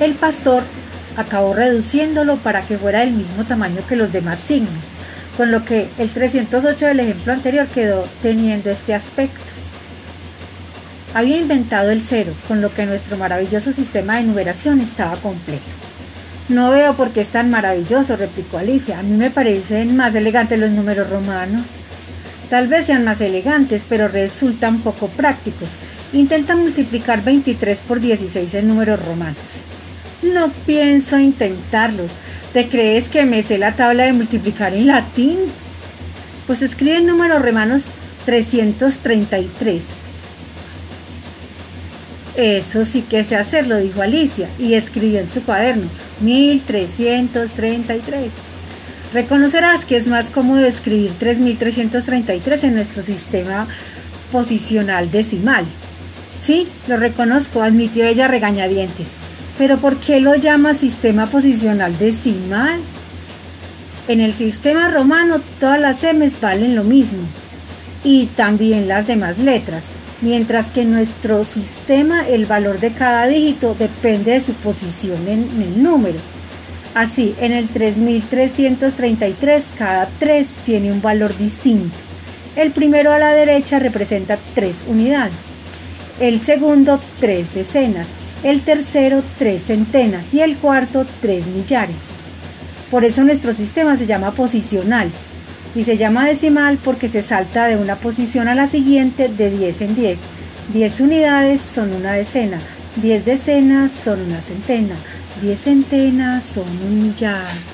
El pastor acabó reduciéndolo para que fuera del mismo tamaño que los demás signos, con lo que el 308 del ejemplo anterior quedó teniendo este aspecto. Había inventado el cero, con lo que nuestro maravilloso sistema de numeración estaba completo. No veo por qué es tan maravilloso, replicó Alicia. A mí me parecen más elegantes los números romanos. Tal vez sean más elegantes, pero resultan poco prácticos. Intenta multiplicar 23 por 16 en números romanos. No pienso intentarlo. ¿Te crees que me sé la tabla de multiplicar en latín? Pues escribe en números romanos 333. Eso sí que sé hacerlo, dijo Alicia, y escribió en su cuaderno 1333. Reconocerás que es más cómodo escribir 3333 en nuestro sistema posicional decimal. Sí, lo reconozco, admitió ella regañadientes. Pero ¿por qué lo llama sistema posicional decimal? En el sistema romano todas las M valen lo mismo y también las demás letras mientras que en nuestro sistema el valor de cada dígito depende de su posición en, el número. Así, en el 3333 cada 3 tiene un valor distinto. El primero a la derecha representa 3 unidades, el segundo 3 decenas, el tercero 3 centenas y el cuarto 3 millares. Por eso nuestro sistema se llama posicional, y se llama decimal porque se salta de una posición a la siguiente de 10 en 10. 10 unidades son una decena, 10 decenas son una centena, 10 centenas son un millar.